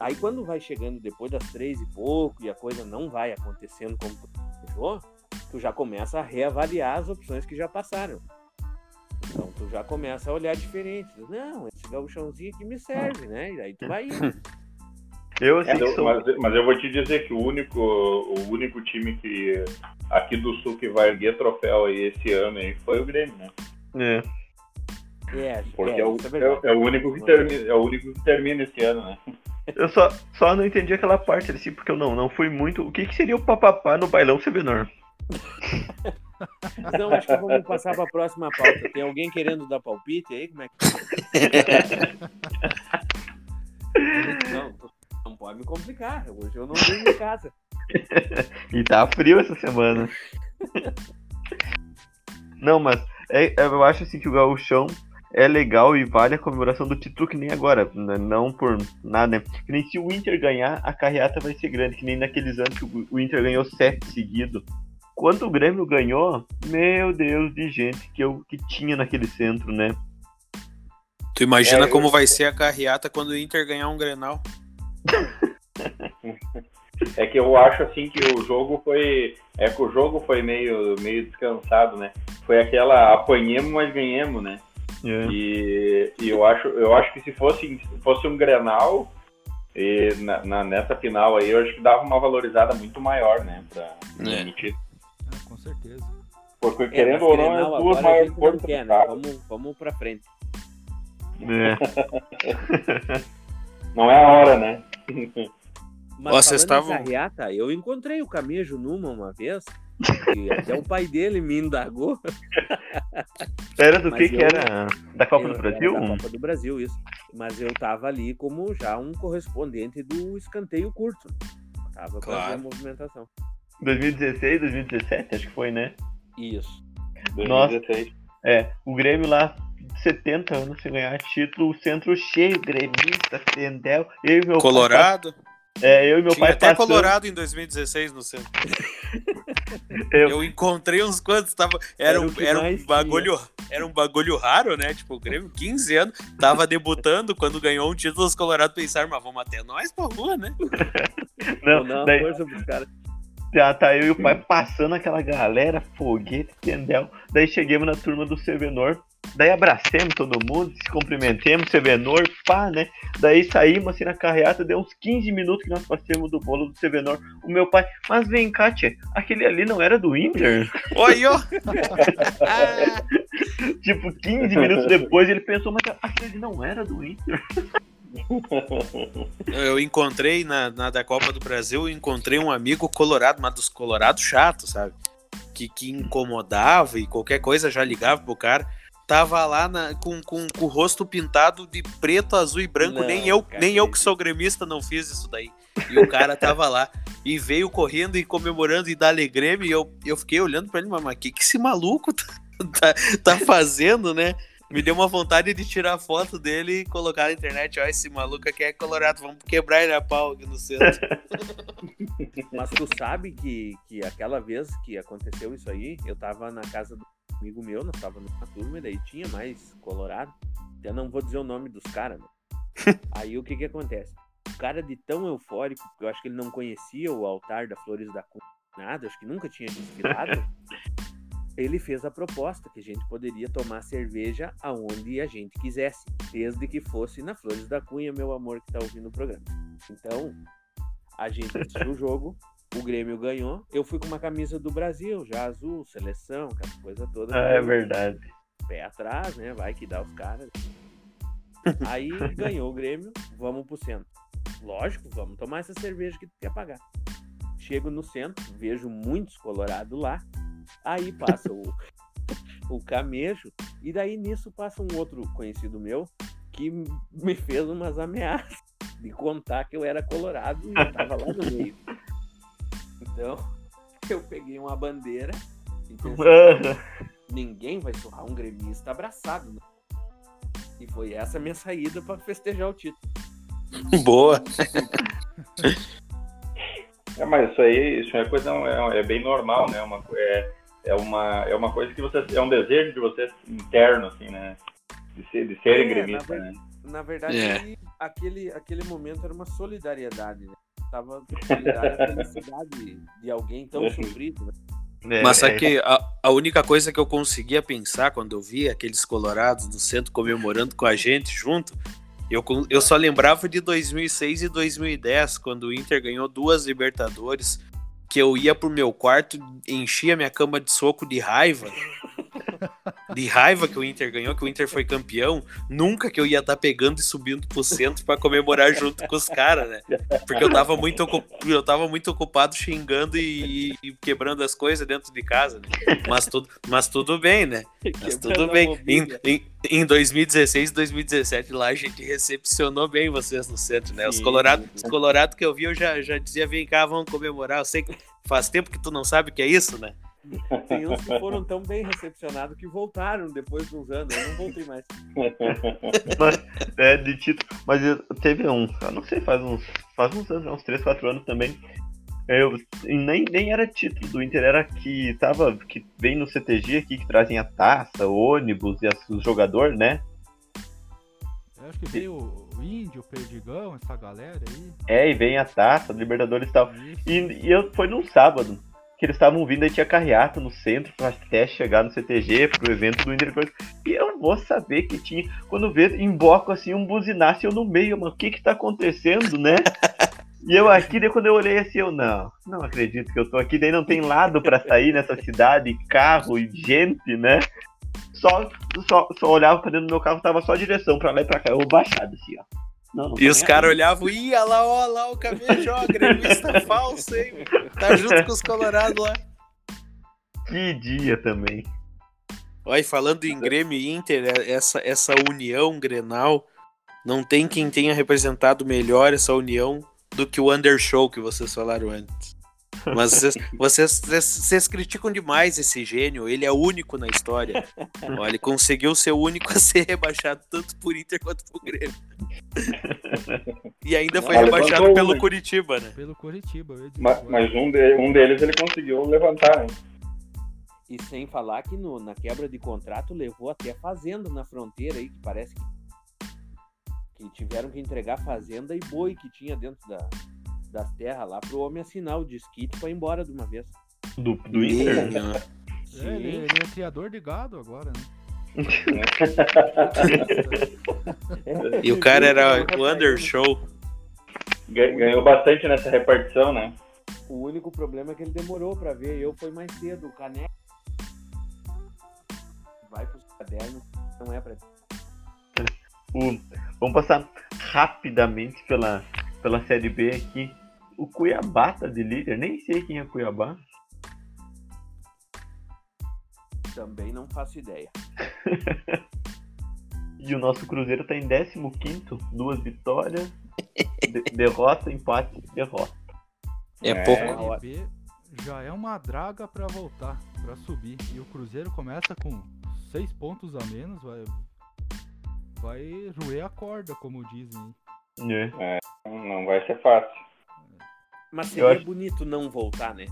Aí quando vai chegando depois das três e pouco e a coisa não vai acontecendo como tu desejou, tu já começa a reavaliar as opções que já passaram. Então tu já começa a olhar diferente. Não, esse gauchãozinho aqui me serve, né? E aí tu vai indo. Eu, assim, é, sou... mas, mas, eu vou te dizer que o único, o único time que aqui do Sul que vai erguer troféu aí esse ano aí foi o Grêmio, né? É. É, Porque é, é, o, é, é, o único que termina, é o único que termina esse ano, né? Eu só, só não entendi aquela parte assim, porque eu não, não fui muito. O que, que seria o papapá no bailão Sebenor? Não, acho que vamos passar para a próxima pauta. Tem alguém querendo dar palpite aí? Como é que. não, não pode me complicar. Hoje eu não venho em casa. e tá frio essa semana. Não, mas é, eu acho assim que o gauchão é legal e vale a comemoração do título que nem agora, né? não por nada. Né? Que nem se o Inter ganhar, a carreata vai ser grande, que nem naqueles anos que o Inter ganhou sete seguidos. Quando o Grêmio ganhou, meu Deus de gente que eu que tinha naquele centro, né? Tu imagina é, como eu... vai ser a carreata quando o Inter ganhar um Grenal? é que eu acho assim que o jogo foi. É que o jogo foi meio, meio descansado, né? Foi aquela apanhemos, mas ganhamos, né? É. E, e, eu, acho, eu acho que se fosse, fosse um Grenal, e na, na, nessa final aí, eu acho que dava uma valorizada muito maior, né? Pra é. emitir. É, com certeza. Porque é, querendo ou não, é duas maiores forças. Quer, né? vamos, vamos pra frente. É. não é a hora, né? Mas Vocês estavam. Carreata, eu encontrei o Camejo numa uma vez. E até o pai dele me indagou. Era do que que era? Da Copa do Brasil? Da Copa do Brasil, isso. Mas eu tava ali como já um correspondente do escanteio curto. Tava claro. a movimentação. 2016, 2017, acho que foi, né? Isso. 2016. Nossa, é, o Grêmio lá 70 anos sem ganhar título, o centro cheio, gremista, Tendel, eu e meu Colorado? Pai, é, eu e meu Tinha pai até passando... Colorado em 2016 no centro. eu... eu... encontrei uns quantos, tava... era, um, era um bagulho, era um bagulho raro, né? Tipo, o Grêmio, 15 anos, tava debutando quando ganhou um título, os Colorado pensaram, mas vamos até nós pra rua, né? Não, não, daí... força pros caras. Já tá eu e o pai passando aquela galera, foguete, entendeu? Daí chegamos na turma do Sevenor, Daí abracemos todo mundo, se cumprimentemos, Sevenor, pá, né? Daí saímos assim na carreata, deu uns 15 minutos que nós passamos do bolo do Sevenor. O meu pai, mas vem cá, tia, aquele ali não era do Inter? Oi, ó! tipo, 15 minutos depois ele pensou, mas aquele ali não era do Inter. Eu encontrei na, na da Copa do Brasil, eu encontrei um amigo colorado, mas dos colorados chatos, sabe? que, que incomodava e qualquer coisa já ligava pro cara, tava lá na, com, com, com, o rosto pintado de preto, azul e branco. Não, nem eu, cara, nem eu que sou gremista não fiz isso daí. E o cara tava lá e veio correndo e comemorando e da Alegreme. E eu, eu fiquei olhando para ele, mas o que, que esse maluco tá, tá, tá fazendo, né? Me deu uma vontade de tirar foto dele e colocar na internet. Ó, esse maluco aqui é colorado, vamos quebrar ele a pau aqui no centro. Mas tu sabe que, que aquela vez que aconteceu isso aí, eu tava na casa do amigo meu, nós tava numa turma, e daí tinha mais colorado. Eu não vou dizer o nome dos caras, né? Aí o que que acontece? O cara de tão eufórico, porque eu acho que ele não conhecia o altar da Flores da Cunha, nada, acho que nunca tinha desfilado. ele fez a proposta que a gente poderia tomar cerveja aonde a gente quisesse, desde que fosse na Flores da Cunha, meu amor que tá ouvindo o programa. Então, a gente assistiu o jogo, o Grêmio ganhou, eu fui com uma camisa do Brasil, já azul, seleção, aquela coisa toda. Ah, é verdade. Pé atrás, né? Vai que dá os caras. Aí ganhou o Grêmio, vamos pro centro. Lógico, vamos tomar essa cerveja que tu quer pagar. Chego no centro, vejo muitos colorados lá, Aí passa o, o camejo, e daí nisso passa um outro conhecido meu que me fez umas ameaças de contar que eu era colorado e eu tava lá no meio. Então, eu peguei uma bandeira e pensei, ninguém vai surrar um gremista abraçado. Né? E foi essa minha saída para festejar o título. Boa! É, mas isso aí, isso é coisa é, é bem normal, né? Uma, é, é, uma, é uma coisa que você. É um desejo de você interno, assim, né? De, ser, de serem é, gremista, né? Na verdade, é. aquele, aquele momento era uma solidariedade, né? Tava a felicidade de alguém tão sofrido, né? É, Mas sabe que a, a, única coisa que eu conseguia pensar quando eu via aqueles colorados no centro comemorando com a gente junto eu, eu só lembrava de 2006 e 2010, quando o Inter ganhou duas Libertadores, que eu ia pro meu quarto, enchia minha cama de soco de raiva, de raiva que o Inter ganhou, que o Inter foi campeão, nunca que eu ia estar tá pegando e subindo pro centro para comemorar junto com os caras, né? Porque eu tava muito, eu tava muito ocupado xingando e, e quebrando as coisas dentro de casa, né? Mas tudo, mas tudo bem, né? Mas tudo bem. Em, em, em 2016 e 2017 lá a gente recepcionou bem vocês no centro, né? Os colorados os colorado que eu vi, eu já, já dizia, vem cá, vamos comemorar. Eu sei que faz tempo que tu não sabe o que é isso, né? Tem uns que foram tão bem recepcionados que voltaram depois de uns anos. Eu não voltei mais. mas, é, de título. Mas teve um, eu não sei, faz uns, faz uns anos, uns 3, 4 anos também. Eu, nem, nem era título do Inter, era que tava. que vem no CTG aqui, que trazem a taça, o ônibus e as, os jogadores, né? Eu acho que veio o Índio, o Perdigão, essa galera aí. É, e vem a taça, Libertadores e tal. E, e eu, foi num sábado que eles estavam vindo e tinha carreata no centro para até chegar no CTG pro evento do Inter. E eu vou saber que tinha. Quando vê, emboco assim um buzinaço eu no meio, mano. O que que tá acontecendo, né? E eu aqui, daí quando eu olhei assim, eu não, não acredito que eu tô aqui, daí não tem lado para sair nessa cidade, carro e gente, né? Só, só, só olhava pra dentro do meu carro, tava só direção pra lá e pra cá, eu baixado assim, ó. Não, não e os caras olhavam, ia lá, ó, lá o caminho, ó, gremista falso, hein? Tá junto com os colorados lá. Que dia também. Olha, falando em Grêmio e Inter, é, essa, essa união Grenal, não tem quem tenha representado melhor essa união do que o Undershow que vocês falaram antes. Mas vocês, vocês, vocês, criticam demais esse gênio, ele é único na história. Olha, ele conseguiu ser o único a ser rebaixado tanto por Inter quanto por Grêmio. E ainda foi rebaixado pelo né? Curitiba, né? Pelo Curitiba. Mas, mas, um, de, um deles ele conseguiu levantar, né? E sem falar que no, na quebra de contrato levou até fazenda na fronteira aí, que parece que, que tiveram que entregar fazenda e boi que tinha dentro da, das terras lá pro homem assinar o disquite pra ir embora de uma vez. Do, do Inter? É, ele, ele, é criador de gado agora, né? e o cara era o Undershow. Ganhou bastante nessa repartição, né? O único problema é que ele demorou pra ver. Eu fui mais cedo. O caneco vai pros cadernos, não é pra. O... Vamos passar rapidamente pela, pela Série B aqui. O Cuiabá tá de líder, nem sei quem é Cuiabá. Também não faço ideia. e o nosso Cruzeiro tá em 15, duas vitórias, de derrota, empate, derrota. É, A pouco. Série B já é uma draga pra voltar, pra subir. E o Cruzeiro começa com seis pontos a menos, vai, vai roer a corda, como dizem. É. Não vai ser fácil. Mas Eu seria acho- bonito não voltar, né?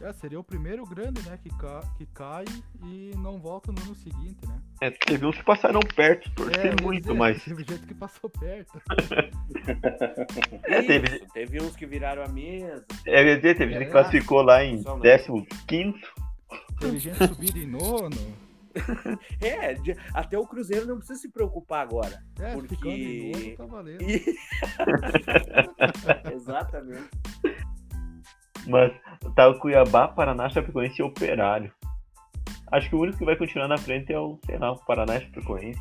É, seria o primeiro grande, né, que, ca que cai e não volta no ano seguinte, né? É, teve uns que passaram perto, torcer É, muito, dizer, mas. Teve gente que passou perto. É, teve- Isso, teve uns que viraram a mesa. É, dizer, teve gente que É. classificou lá em Só não. 15. Teve gente subindo em nono. É, de- até o Cruzeiro não precisa se preocupar agora. É, Porque- nono tá valendo. Exatamente. Mas tá o Cuiabá, Paraná, Chapecoense e Operário. Acho que o único que vai continuar na frente é o, sei lá, o Paraná e Chapecoense.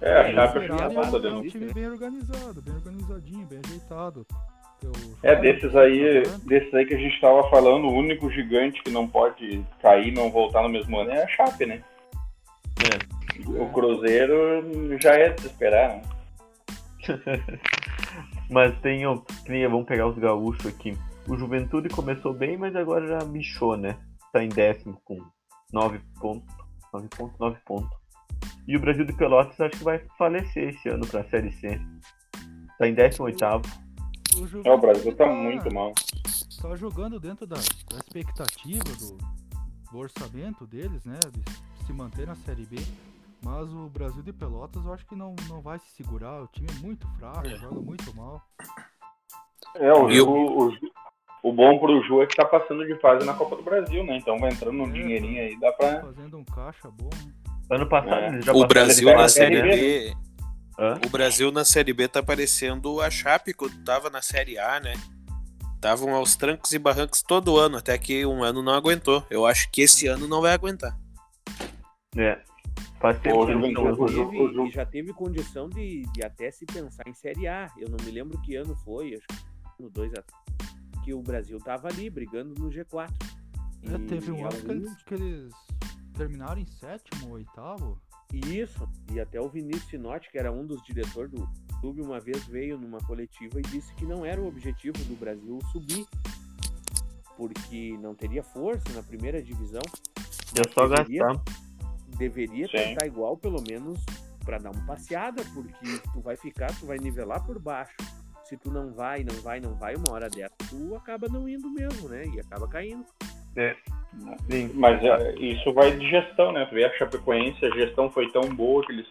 É, a É, Chape é é um time bem organizado, bem organizadinho, bem ajeitado. É, jogo, desses aí, desses aí que a gente tava falando, o único gigante que não pode cair e não voltar no mesmo ano é a Chape, né? O Cruzeiro já é de se esperar, né? Mas tem, ó, vamos pegar os gaúchos aqui. O Juventude começou bem, mas agora já bichou, né? Tá em décimo com 9 pontos. 9 pontos, 9 pontos. E o Brasil de Pelotas acho que vai falecer esse ano pra Série C. Tá em 18 O, É, o Brasil tá tá- muito mal. Tá jogando dentro da, da expectativa do, do orçamento deles, né? De se manter na Série B. Mas o Brasil de Pelotas eu acho que não, não vai se segurar. O time é muito fraco, joga muito mal. É, o, E Ju, o, Ju- o bom pro Ju é que tá passando de fase na Copa do Brasil, né? Então vai entrando um É, dinheirinho aí, dá pra. Fazendo um caixa bom. né? Ano passado É. eles já O Brasil na Série né? B. Hã? O Brasil na Série B tá parecendo a Chape quando tava na Série A, né? Estavam aos trancos e barrancos todo ano, até que um ano não aguentou. Eu acho que esse ano não vai aguentar. É. Faz tempo que não- e já teve condição de, de até se pensar em Série A. Eu não me lembro que ano foi, acho que no 2 a que o Brasil tava ali brigando no G4. É, E teve um ano que alguns- eles, que eles terminaram em sétimo ou oitavo. Isso, e até o Vinícius Sinotti, que era um dos diretores do clube, uma vez veio numa coletiva e disse que não era o objetivo do Brasil subir, porque não teria força na primeira divisão. É só Deveria- gastar. Deveria Sim. tentar igual, pelo menos, para dar uma passeada, porque tu vai ficar, tu vai nivelar por baixo. Se tu não vai, não vai, não vai, uma hora dessa, tu acaba não indo mesmo, né? E acaba caindo. Sim. Mas é, isso vai de gestão, né? Tu vê a Chapecoense, a gestão foi tão boa que eles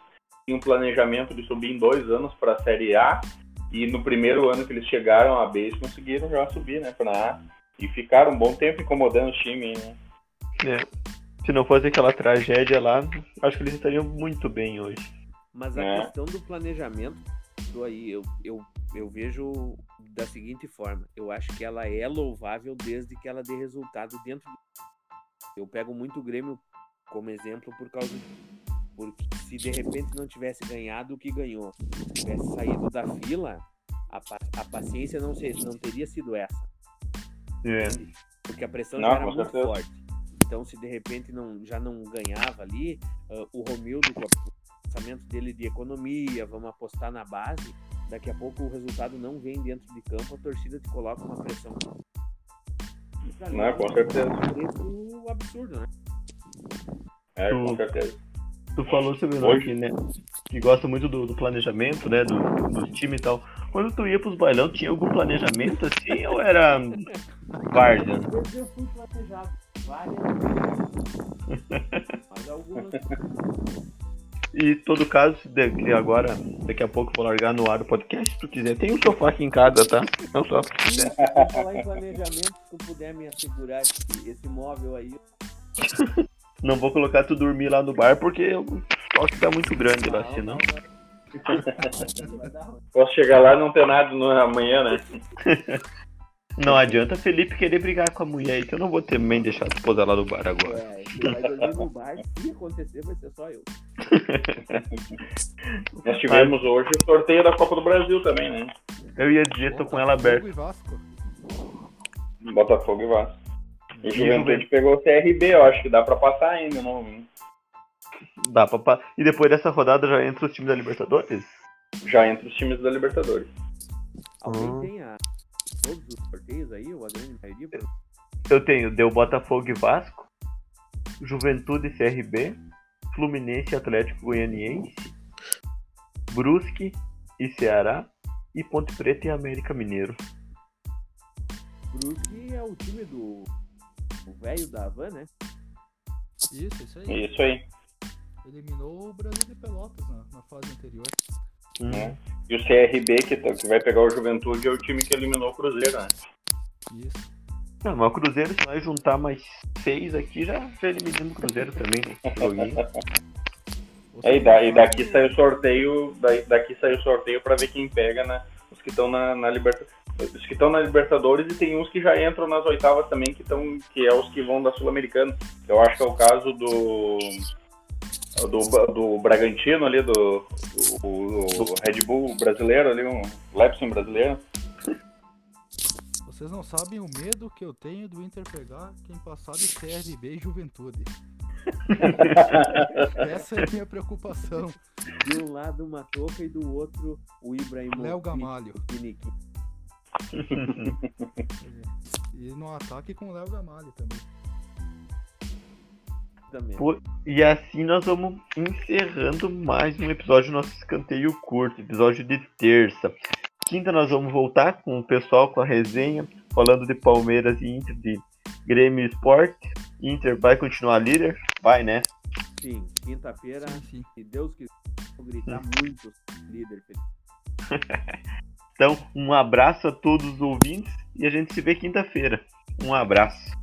tinham um planejamento de subir em dois anos para a Série A. E no primeiro ano que eles chegaram à B, eles conseguiram já subir, né? Pra A. E ficaram um bom tempo incomodando o time, né? É. Se não fosse aquela tragédia lá, acho que eles estariam muito bem hoje. Mas a É. questão do planejamento, do aí, eu, eu, eu vejo da seguinte forma: eu acho que ela é louvável desde que ela dê resultado dentro. do- Eu pego muito o Grêmio como exemplo por causa. Porque se de repente não tivesse ganhado o que ganhou, tivesse saído da fila, a, a paciência não, ser, não teria sido essa. É. Porque a pressão Não, já era muito certeza. forte. Então, se de repente não, já não ganhava ali, ah, o Romildo, com o pensamento dele de economia, vamos apostar na base, daqui a pouco o resultado não vem dentro de campo, a torcida te coloca uma pressão. Não, é com um certeza. preço absurdo, né? É, com Tu- certeza. Tu falou sobre o Hoje- que, né? Que gosta muito do, do planejamento, né? Do, do time e tal. Quando tu ia pros bailão, tinha algum planejamento assim ou era várzea? Vezes eu fui planejado, várias mas algumas E todo caso, de- que agora, daqui a pouco eu vou largar no ar o podcast, se tu quiser. Tem um sofá aqui em casa, tá? Não só. Por falar em planejamento, se tu puder me assegurar esse, esse móvel aí, Não vou colocar tu dormir lá no bar porque o toque tá muito grande lá, não, senão. Posso chegar lá e não ter nada no amanhã, né? Não adianta Felipe querer brigar com a mulher aí, que eu não vou também deixar a esposa lá no bar agora. É, se vai dormir no bar, se acontecer, vai ser só eu. Nós tivemos hoje o sorteio da Copa do Brasil também, né? Eu ia dizer, tô com ela aberta. Botafogo e Vasco. Botafogo e Vasco. E o Juventude pegou o CRB, eu acho que dá pra passar ainda, não. Dá pra pa- E depois dessa rodada já entra os times da Libertadores? Já entre os times da Libertadores. Alguém Ah. tem a, todos os sorteios aí, ou a grande maioria? Eu tenho Deu Botafogo e Vasco, Juventude e CRB, Fluminense e Atlético Goianiense, Brusque e Ceará, e Ponte Preta e América Mineiro. Brusque é o time do velho da Havan, né? Isso, isso aí. Isso aí. Eliminou o Brasil de Pelotas na, na fase anterior. Né? E o CRB, que, tá- que vai pegar o Juventude, é o time que eliminou o Cruzeiro, né? Isso. Não, mas o Cruzeiro, se nós juntar mais seis aqui, já, já eliminamos o Cruzeiro também. Né? É, e, da- e daqui sai o sorteio, daí- daqui sai o sorteio pra ver quem pega né? os que estão na, na Libertadores. Os que estão na Libertadores e tem uns que já entram nas oitavas também, que, tão, que é os que vão da Sul-Americana. Eu acho que é o caso do. Do, do Bragantino ali, do, do, do Red Bull brasileiro ali, um Lepson brasileiro. Vocês não sabem o medo que eu tenho do Inter pegar quem passar de CRB e Juventude. Essa é a minha preocupação. De um lado uma toca e do outro o Ibrahimovic. Léo Gamalho. E no ataque com o Léo Gamalho também. E assim nós vamos encerrando mais um episódio do nosso escanteio curto, episódio de terça. Quinta nós vamos voltar com o pessoal com a resenha, falando de Palmeiras e Inter, de Grêmio Esporte. Inter vai continuar líder? Vai, né? Sim, quinta-feira, se Deus quiser, vou gritar muito líder. Então, um abraço a todos os ouvintes e a gente se vê quinta-feira. Um abraço.